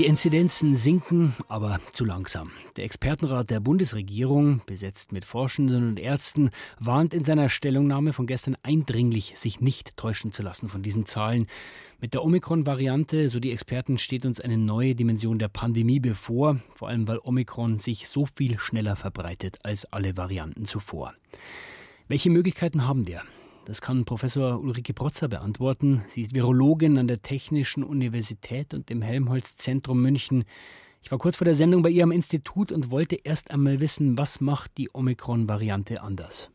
Die Inzidenzen sinken, aber zu langsam. Der Expertenrat der Bundesregierung, besetzt mit Forschenden und Ärzten, warnt in seiner Stellungnahme von gestern eindringlich, sich nicht täuschen zu lassen von diesen Zahlen. Mit der Omikron-Variante, so die Experten, steht uns eine neue Dimension der Pandemie bevor, vor allem weil Omikron sich so viel schneller verbreitet als alle Varianten zuvor. Welche Möglichkeiten haben wir? Das kann Professor Ulrike Protzer beantworten. Sie ist Virologin an der Technischen Universität und im Helmholtz-Zentrum München. Ich war kurz vor der Sendung bei ihr am Institut und wollte erst einmal wissen, was macht die Omikron-Variante anders?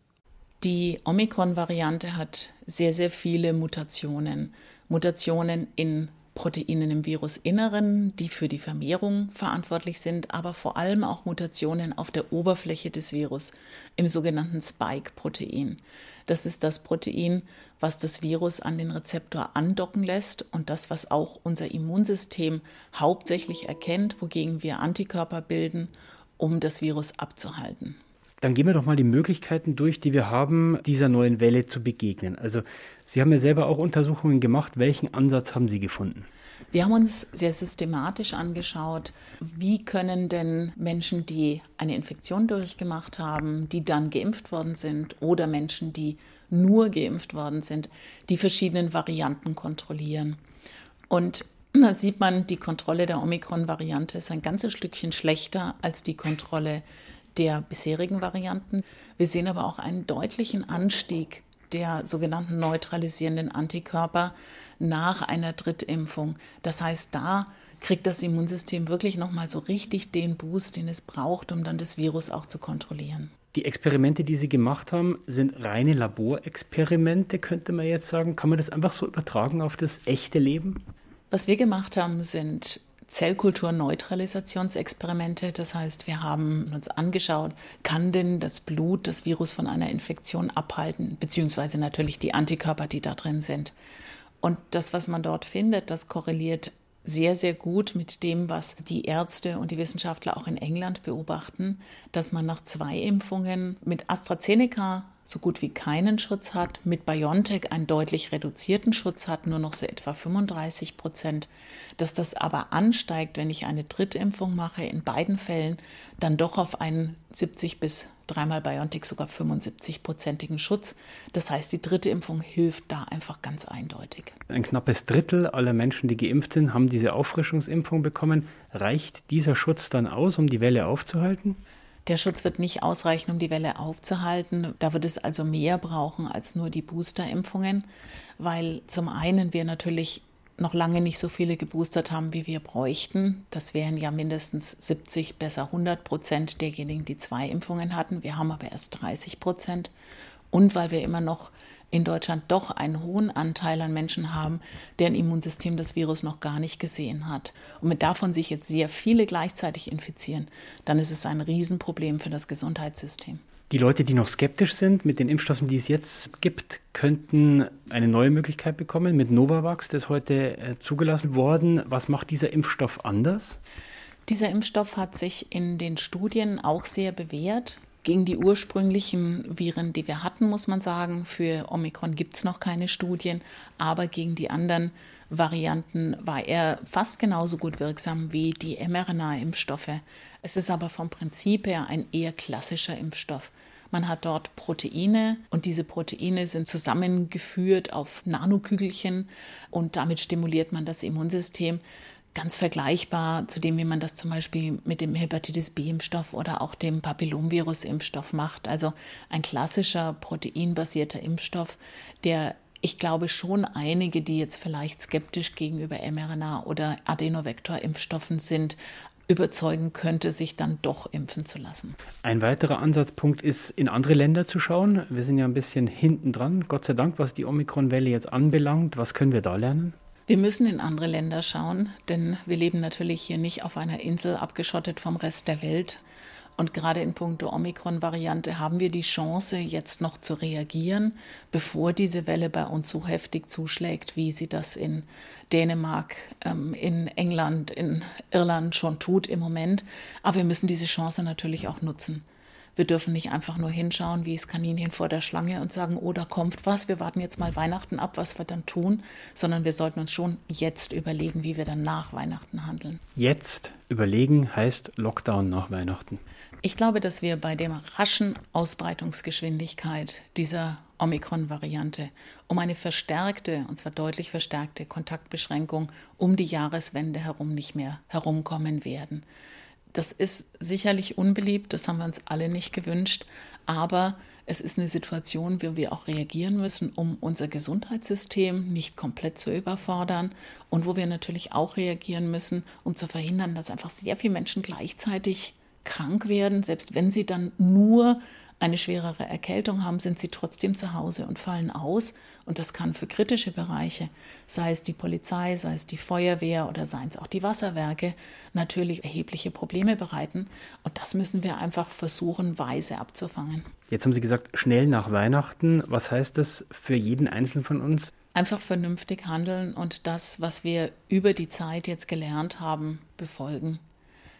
Die Omikron-Variante hat sehr, sehr viele Mutationen. Mutationen in Proteinen im Virusinneren, die für die Vermehrung verantwortlich sind, aber vor allem auch Mutationen auf der Oberfläche des Virus im sogenannten Spike-Protein. Das ist das Protein, was das Virus an den Rezeptor andocken lässt und das, was auch unser Immunsystem hauptsächlich erkennt, wogegen wir Antikörper bilden, um das Virus abzuhalten. Dann gehen wir doch mal die Möglichkeiten durch, die wir haben, dieser neuen Welle zu begegnen. Also Sie haben ja selber auch Untersuchungen gemacht. Welchen Ansatz haben Sie gefunden? Wir haben uns sehr systematisch angeschaut, wie können denn Menschen, die eine Infektion durchgemacht haben, die dann geimpft worden sind oder Menschen, die nur geimpft worden sind, die verschiedenen Varianten kontrollieren. Und da sieht man, die Kontrolle der Omikron-Variante ist ein ganzes Stückchen schlechter als die Kontrolle der bisherigen Varianten. Wir sehen aber auch einen deutlichen Anstieg der sogenannten neutralisierenden Antikörper nach einer Drittimpfung. Das heißt, da kriegt das Immunsystem wirklich nochmal so richtig den Boost, den es braucht, um dann das Virus auch zu kontrollieren. Die Experimente, die Sie gemacht haben, sind reine Laborexperimente, könnte man jetzt sagen. Kann man das einfach so übertragen auf das echte Leben? Was wir gemacht haben, sind Zellkulturneutralisationsexperimente. Das heißt, wir haben uns angeschaut, kann denn das Blut das Virus von einer Infektion abhalten, beziehungsweise natürlich die Antikörper, die da drin sind. Und das, was man dort findet, das korreliert sehr, sehr gut mit dem, was die Ärzte und die Wissenschaftler auch in England beobachten, dass man nach zwei Impfungen mit AstraZeneca so gut wie keinen Schutz hat, mit BioNTech einen deutlich reduzierten Schutz hat, nur noch so etwa 35 Prozent, dass das aber ansteigt, wenn ich eine Drittimpfung mache, in beiden Fällen dann doch auf einen 70 bis dreimal BioNTech sogar 75-prozentigen Schutz. Das heißt, die dritte Impfung hilft da einfach ganz eindeutig. Ein knappes Drittel aller Menschen, die geimpft sind, haben diese Auffrischungsimpfung bekommen. Reicht dieser Schutz dann aus, um die Welle aufzuhalten? Der Schutz wird nicht ausreichen, um die Welle aufzuhalten. Da wird es also mehr brauchen als nur die Boosterimpfungen, weil zum einen wir natürlich noch lange nicht so viele geboostert haben, wie wir bräuchten. Das wären ja mindestens 70, besser 100 Prozent derjenigen, die zwei Impfungen hatten. Wir haben aber erst 30 Prozent. Und weil wir immer noch in Deutschland doch einen hohen Anteil an Menschen haben, deren Immunsystem das Virus noch gar nicht gesehen hat. Und wenn davon sich jetzt sehr viele gleichzeitig infizieren, dann ist es ein Riesenproblem für das Gesundheitssystem. Die Leute, die noch skeptisch sind mit den Impfstoffen, die es jetzt gibt, könnten eine neue Möglichkeit bekommen mit Novavax, das ist heute äh, zugelassen worden. Was macht dieser Impfstoff anders? Dieser Impfstoff hat sich in den Studien auch sehr bewährt. Gegen die ursprünglichen Viren, die wir hatten, muss man sagen, für Omikron gibt es noch keine Studien, aber gegen die anderen Varianten war er fast genauso gut wirksam wie die mRNA-Impfstoffe. Es ist aber vom Prinzip her ein eher klassischer Impfstoff. Man hat dort Proteine und diese Proteine sind zusammengeführt auf Nanokügelchen und damit stimuliert man das Immunsystem ganz vergleichbar zu dem, wie man das zum Beispiel mit dem Hepatitis B-Impfstoff oder auch dem Papillomvirus-Impfstoff macht. Also ein klassischer proteinbasierter Impfstoff, der ich glaube schon einige, die jetzt vielleicht skeptisch gegenüber mRNA oder Adenovektor-Impfstoffen sind, überzeugen könnte, sich dann doch impfen zu lassen. Ein weiterer Ansatzpunkt ist, in andere Länder zu schauen. Wir sind ja ein bisschen hinten dran, Gott sei Dank, was die Omikron-Welle jetzt anbelangt. Was können wir da lernen? Wir müssen in andere Länder schauen, denn wir leben natürlich hier nicht auf einer Insel abgeschottet vom Rest der Welt. Und gerade in puncto Omikron-Variante haben wir die Chance, jetzt noch zu reagieren, bevor diese Welle bei uns so heftig zuschlägt, wie sie das in Dänemark, ähm, in England, in Irland schon tut im Moment. Aber wir müssen diese Chance natürlich auch nutzen. Wir dürfen nicht einfach nur hinschauen wie das Kaninchen vor der Schlange und sagen, oh, da kommt was, wir warten jetzt mal Weihnachten ab, was wir dann tun, sondern wir sollten uns schon jetzt überlegen, wie wir dann nach Weihnachten handeln. Jetzt überlegen heißt Lockdown nach Weihnachten. Ich glaube, dass wir bei der raschen Ausbreitungsgeschwindigkeit dieser Omikron-Variante um eine verstärkte, und zwar deutlich verstärkte Kontaktbeschränkung um die Jahreswende herum nicht mehr herumkommen werden. Das ist sicherlich unbeliebt, das haben wir uns alle nicht gewünscht, aber es ist eine Situation, wo wir auch reagieren müssen, um unser Gesundheitssystem nicht komplett zu überfordern und wo wir natürlich auch reagieren müssen, um zu verhindern, dass einfach sehr viele Menschen gleichzeitig krank werden, selbst wenn sie dann nur eine schwerere Erkältung haben, sind sie trotzdem zu Hause und fallen aus. Und das kann für kritische Bereiche, sei es die Polizei, sei es die Feuerwehr oder seien es auch die Wasserwerke, natürlich erhebliche Probleme bereiten. Und das müssen wir einfach versuchen, weise abzufangen. Jetzt haben Sie gesagt, schnell nach Weihnachten. Was heißt das für jeden Einzelnen von uns? Einfach vernünftig handeln und das, was wir über die Zeit jetzt gelernt haben, befolgen.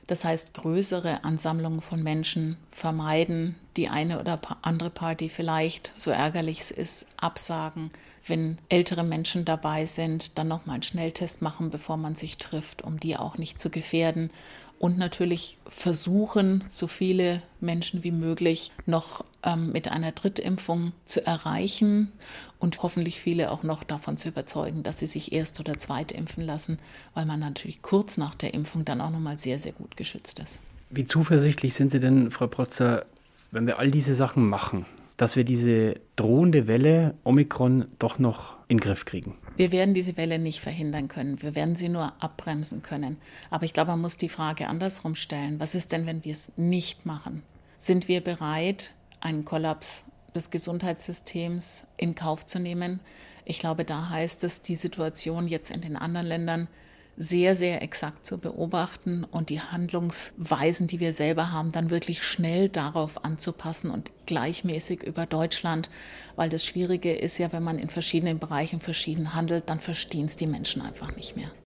Das heißt, größere Ansammlungen von Menschen vermeiden, die eine oder andere Party vielleicht, so ärgerlich es ist, absagen. Wenn ältere Menschen dabei sind, dann nochmal einen Schnelltest machen, bevor man sich trifft, um die auch nicht zu gefährden. Und natürlich versuchen, so viele Menschen wie möglich noch ähm, mit einer Drittimpfung zu erreichen und hoffentlich viele auch noch davon zu überzeugen, dass sie sich erst oder zweit impfen lassen, weil man natürlich kurz nach der Impfung dann auch nochmal sehr, sehr gut geschützt ist. Wie zuversichtlich sind Sie denn, Frau Protzer, wenn wir all diese Sachen machen, dass wir diese drohende Welle Omikron doch noch in den Griff kriegen? Wir werden diese Welle nicht verhindern können. Wir werden sie nur abbremsen können. Aber ich glaube, man muss die Frage andersrum stellen. Was ist denn, wenn wir es nicht machen? Sind wir bereit, einen Kollaps des Gesundheitssystems in Kauf zu nehmen? Ich glaube, da heißt es, die Situation jetzt in den anderen Ländern sehr, sehr exakt zu beobachten und die Handlungsweisen, die wir selber haben, dann wirklich schnell darauf anzupassen und gleichmäßig über Deutschland, weil das Schwierige ist ja, wenn man in verschiedenen Bereichen verschieden handelt, dann verstehen es die Menschen einfach nicht mehr.